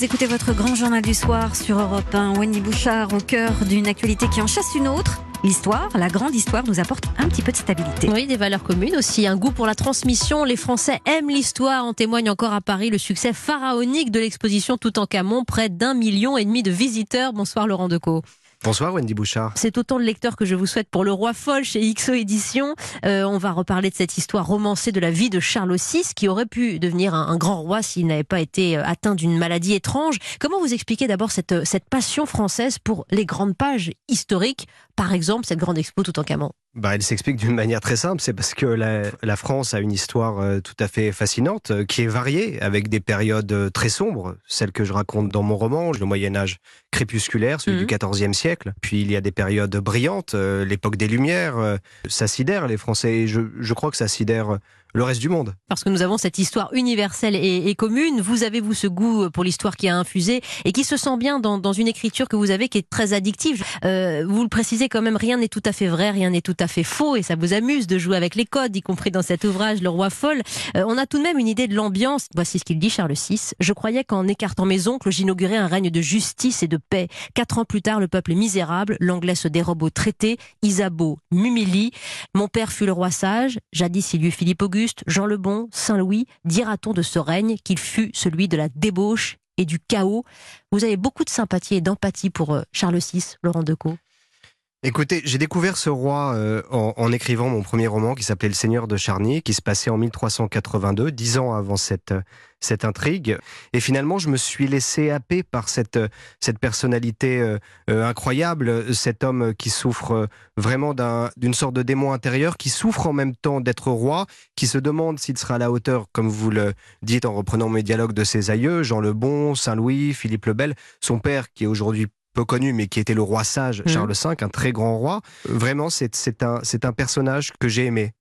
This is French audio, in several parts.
vous écoutez votre grand journal du soir sur Europe 1. Wendy Bouchard au cœur d'une actualité qui en chasse une autre. L'histoire, la grande histoire, nous apporte un petit peu de stabilité. Oui, des valeurs communes aussi, un goût pour la transmission. Les Français aiment l'histoire. En témoigne encore à Paris le succès pharaonique de l'exposition Toutankhamon. Près d'un million et demi de visiteurs. Bonsoir Laurent Decaux. Bonsoir Wendy Bouchard. C'est autant de lecteurs que je vous souhaite pour Le Roi Folle chez XO Éditions. Euh, on va reparler de cette histoire romancée de la vie de Charles VI, qui aurait pu devenir un, grand roi s'il n'avait pas été euh, atteint d'une maladie étrange. Comment vous expliquez d'abord cette, cette passion française pour les grandes pages historiques, par exemple cette grande expo tout en camant bah, elle s'explique d'une manière très simple, c'est parce que la, France a une histoire euh, tout à fait fascinante, euh, qui est variée, avec des périodes euh, très sombres, celles que je raconte dans mon roman, le Moyen Âge crépusculaire, celui du XIVe siècle. Puis il y a des périodes brillantes, l'époque des Lumières, ça sidère les Français, et je, je crois que ça sidère le reste du monde. Parce que nous avons cette histoire universelle et, commune. Vous avez, vous, ce goût pour l'histoire qui a infusé et qui se sent bien dans, une écriture que vous avez qui est très addictive. Euh, vous le précisez quand même, rien n'est tout à fait vrai, rien n'est tout à fait faux et ça vous amuse de jouer avec les codes, y compris dans cet ouvrage, Le Roi Folle. Euh, on a tout de même une idée de l'ambiance. Voici ce qu'il dit, Charles VI. Je croyais qu'en écartant mes oncles, j'inaugurais un règne de justice et de paix. Quatre ans plus tard, le peuple est misérable. L'anglais se dérobe au traité. Isabeau m'humilie. Mon père fut le roi sage. Jadis, il y eut Philippe Auguste. Jean le Bon, Saint-Louis, dira-t-on de ce règne qu'il fut celui de la débauche et du chaos? Vous avez beaucoup de sympathie et d'empathie pour euh, Charles VI, Laurent Decaux. Écoutez, j'ai découvert ce roi euh, en, écrivant mon premier roman qui s'appelait Le Seigneur de Charny, qui se passait en 1382, dix ans avant cette, cette intrigue. Et finalement, je me suis laissé happer par cette, cette personnalité euh, euh, incroyable, cet homme qui souffre vraiment d'une sorte de démon intérieur, qui souffre en même temps d'être roi, qui se demande s'il sera à la hauteur, comme vous le dites en reprenant mes dialogues de ses aïeux, Jean le Bon, Saint-Louis, Philippe le Bel, son père qui est aujourd'hui peu connu, mais qui était le roi sage, mmh. Charles V, un très grand roi. Vraiment, c'est un, un personnage que j'ai aimé.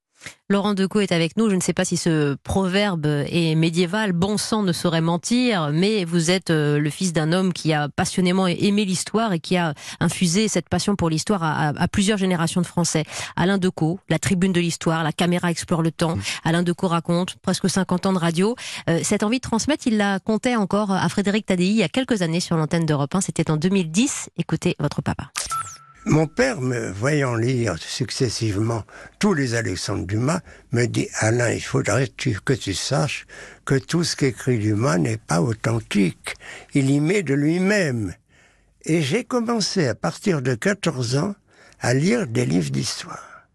Laurent Decaux est avec nous. Je ne sais pas si ce proverbe est médiéval. Bon sang ne saurait mentir, mais vous êtes euh, le fils d'un homme qui a passionnément aimé l'histoire et qui a infusé cette passion pour l'histoire à, plusieurs générations de Français. Alain Decaux, la tribune de l'histoire, la caméra explore le temps. Mmh. Alain Decaux raconte presque 50 ans de radio. Euh, cette envie de transmettre, il la comptait encore à Frédéric Tadei il y a quelques années sur l'antenne d'Europe 1. C'était en 2010. Écoutez votre papa. Mon père, me voyant lire successivement tous les Alexandre Dumas, me dit Alain, il faudrait que tu saches que tout ce qu'écrit Dumas n'est pas authentique. Il y met de lui-même. Et j'ai commencé à partir de 14 ans à lire des livres d'histoire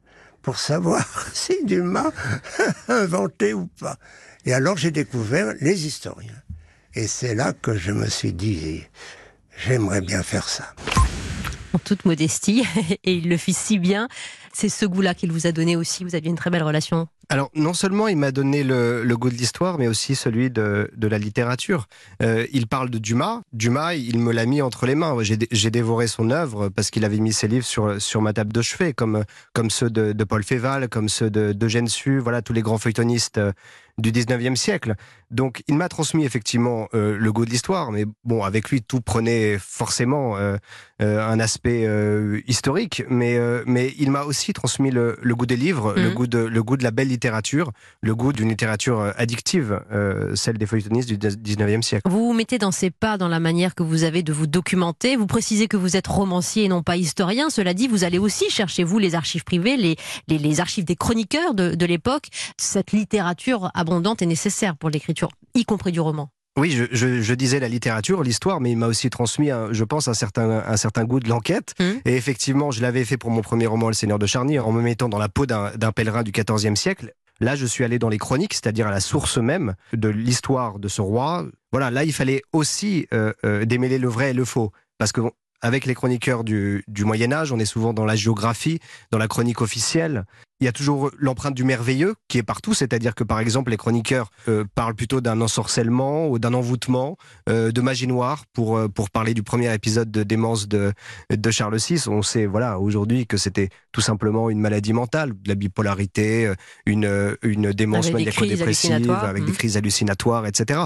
pour savoir si Dumas inventait ou pas. Et alors j'ai découvert les historiens. Et c'est là que je me suis dit, j'aimerais bien faire ça en toute modestie, et il le fit si bien. C'est ce goût-là qu'il vous a donné aussi. Vous aviez une très belle relation. Alors, non seulement il m'a donné le, goût de l'histoire, mais aussi celui de, la littérature. Euh, il parle de Dumas. Dumas, il me l'a mis entre les mains. J'ai dévoré son œuvre parce qu'il avait mis ses livres sur, sur ma table de chevet, comme, comme ceux de, Paul Féval, comme ceux d'Eugène Sue, voilà, tous les grands feuilletonistes euh, du 19e siècle. Donc il m'a transmis effectivement euh, le goût de l'histoire, mais bon, avec lui, tout prenait forcément euh, un aspect historique, mais, mais il m'a aussi transmis le, goût des livres, le, mhm. goût de, le goût de la belle littérature, le goût d'une littérature addictive, celle des feuilletonistes du 19e siècle. Vous vous mettez dans ses pas dans la manière que vous avez de vous documenter, vous précisez que vous êtes romancier et non pas historien, cela dit, vous allez aussi chercher, vous, les archives privées, les, archives des chroniqueurs de, de l'époque, cette littérature abondante et nécessaire pour l'écriture, y compris du roman. Oui, je, disais la littérature, l'histoire, mais il m'a aussi transmis, je pense, un certain, un certain goût de l'enquête. Mmh. Et effectivement, je l'avais fait pour mon premier roman, Le Seigneur de Charny, en me mettant dans la peau d'un pèlerin du XIVe siècle. Là, je suis allé dans les chroniques, c'est-à-dire à la source même de l'histoire de ce roi. Voilà, là, il fallait aussi euh, euh, démêler le vrai et le faux. Parce que avec les chroniqueurs du, Moyen Âge, on est souvent dans la géographie, dans la chronique officielle. Il y a toujours l'empreinte du merveilleux qui est partout, c'est-à-dire que par exemple les chroniqueurs euh, parlent plutôt d'un ensorcellement ou d'un envoûtement, euh, de magie noire pour euh, pour parler du premier épisode de démence de de Charles VI. On sait voilà aujourd'hui que c'était tout simplement une maladie mentale, de la bipolarité, une une démence maniaco-dépressive avec des mmh. crises hallucinatoires, etc.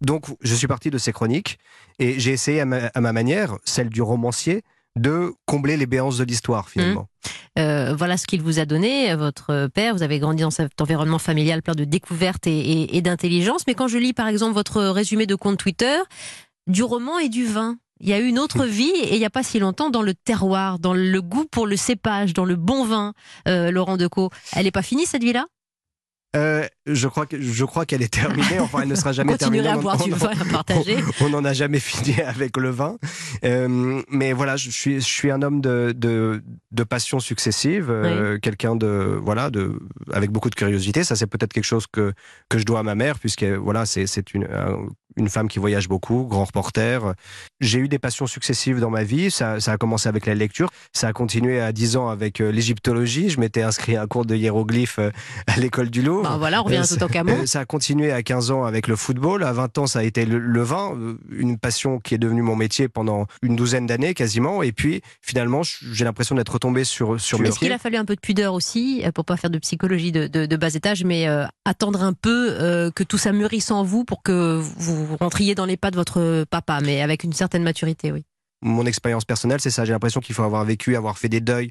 Donc, je suis parti de ces chroniques et j'ai essayé à ma, manière, celle du romancier, de combler les béances de l'histoire finalement. Mmh. Euh, voilà ce qu'il vous a donné, votre père. Vous avez grandi dans cet environnement familial plein de découvertes et, d'intelligence. Mais quand je lis par exemple votre résumé de compte Twitter, du roman et du vin. Il y a eu une autre vie et il n'y a pas si longtemps dans le terroir, dans le goût pour le cépage, dans le bon vin, euh, Laurent Decaux. Elle n'est pas finie cette vie-là? Euh, je crois que je crois qu'elle est terminée. Enfin, elle ne sera jamais terminée. à boire à partager. On n'en a jamais fini avec le vin. Euh, mais voilà, je suis je suis un homme de de, de passions successives, euh, quelqu'un de voilà de avec beaucoup de curiosité. Ça, c'est peut-être quelque chose que que je dois à ma mère, puisque voilà, c'est c'est une une femme qui voyage beaucoup, grand reporter. J'ai eu des passions successives dans ma vie. Ça, a commencé avec la lecture. Ça a continué à 10 ans avec euh, l'égyptologie. Je m'étais inscrit à un cours de hiéroglyphes euh, à l'école du Louvre. Ben voilà, on revient euh, tout en Camon. Ça a continué à 15 ans avec le football. À 20 ans, ça a été le, vin, une passion qui est devenue mon métier pendant une douzaine d'années quasiment. Et puis, finalement, j'ai l'impression d'être retombé sur, sur mes Est-ce qu'il a fallu un peu de pudeur aussi, pour pas faire de psychologie de, de, bas étage, mais attendre un peu que tout ça mûrisse en vous pour que vous vous rentriez dans les pas de votre papa, mais avec une certaine maturité, oui. Mon expérience personnelle, c'est ça. J'ai l'impression qu'il faut avoir vécu, avoir fait des deuils,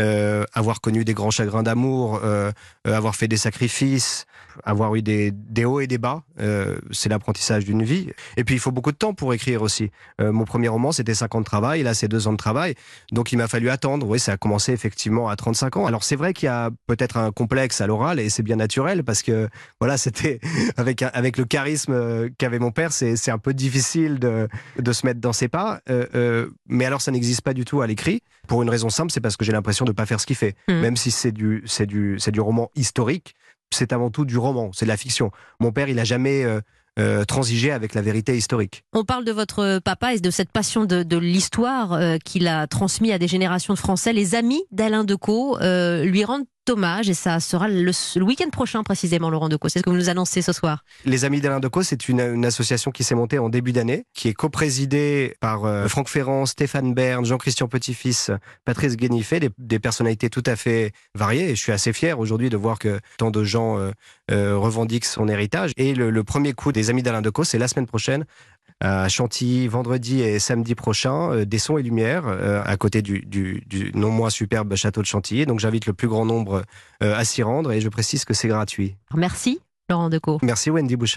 euh, avoir connu des grands chagrins d'amour, euh, euh, avoir fait des sacrifices, avoir eu des, des hauts et des bas. c'est l'apprentissage d'une vie. Et puis il faut beaucoup de temps pour écrire aussi. mon premier roman, c'était 5 ans de travail, là c'est 2 ans de travail. Donc il m'a fallu attendre. Oui, ça a commencé effectivement à 35 ans. Alors c'est vrai qu'il y a peut-être un complexe à l'oral et c'est bien naturel parce que voilà, c'était avec, avec le charisme qu'avait mon père, c'est un peu difficile de, de se mettre dans ses pas. mais alors ça n'existe pas du tout à l'écrit. Pour une raison simple, c'est parce que j'ai l'impression de ne pas faire ce qu'il fait. Hmm. Même si c'est du, du, c'est du roman historique, c'est avant tout du roman, c'est de la fiction. Mon père, il a jamais euh, euh, transigé avec la vérité historique. On parle de votre papa et de cette passion de, l'histoire euh, qu'il a transmis à des générations de Français. Les amis d'Alain Decaux lui rendent et ça sera le, week-end prochain précisément, Laurent Decaux. C'est ce que vous nous annoncez ce soir. Les Amis d'Alain Decaux, c'est une, association qui s'est montée en début d'année, qui est coprésidée par euh, Franck Ferrand, Stéphane Bern, Jean-Christian Petit-Fils, Patrice Guénifet, des, personnalités tout à fait variées. Et je suis assez fier aujourd'hui de voir que tant de gens euh, euh, revendiquent son héritage. Et le, le premier coup des Amis d'Alain Decaux, c'est la semaine prochaine à Chantilly vendredi et samedi prochain, euh, des sons et lumières euh, à côté du, du, du, non moins superbe château de Chantilly. Donc j'invite le plus grand nombre euh, à s'y rendre et je précise que c'est gratuit. Merci Laurent Decaux. Merci Wendy Bouchard.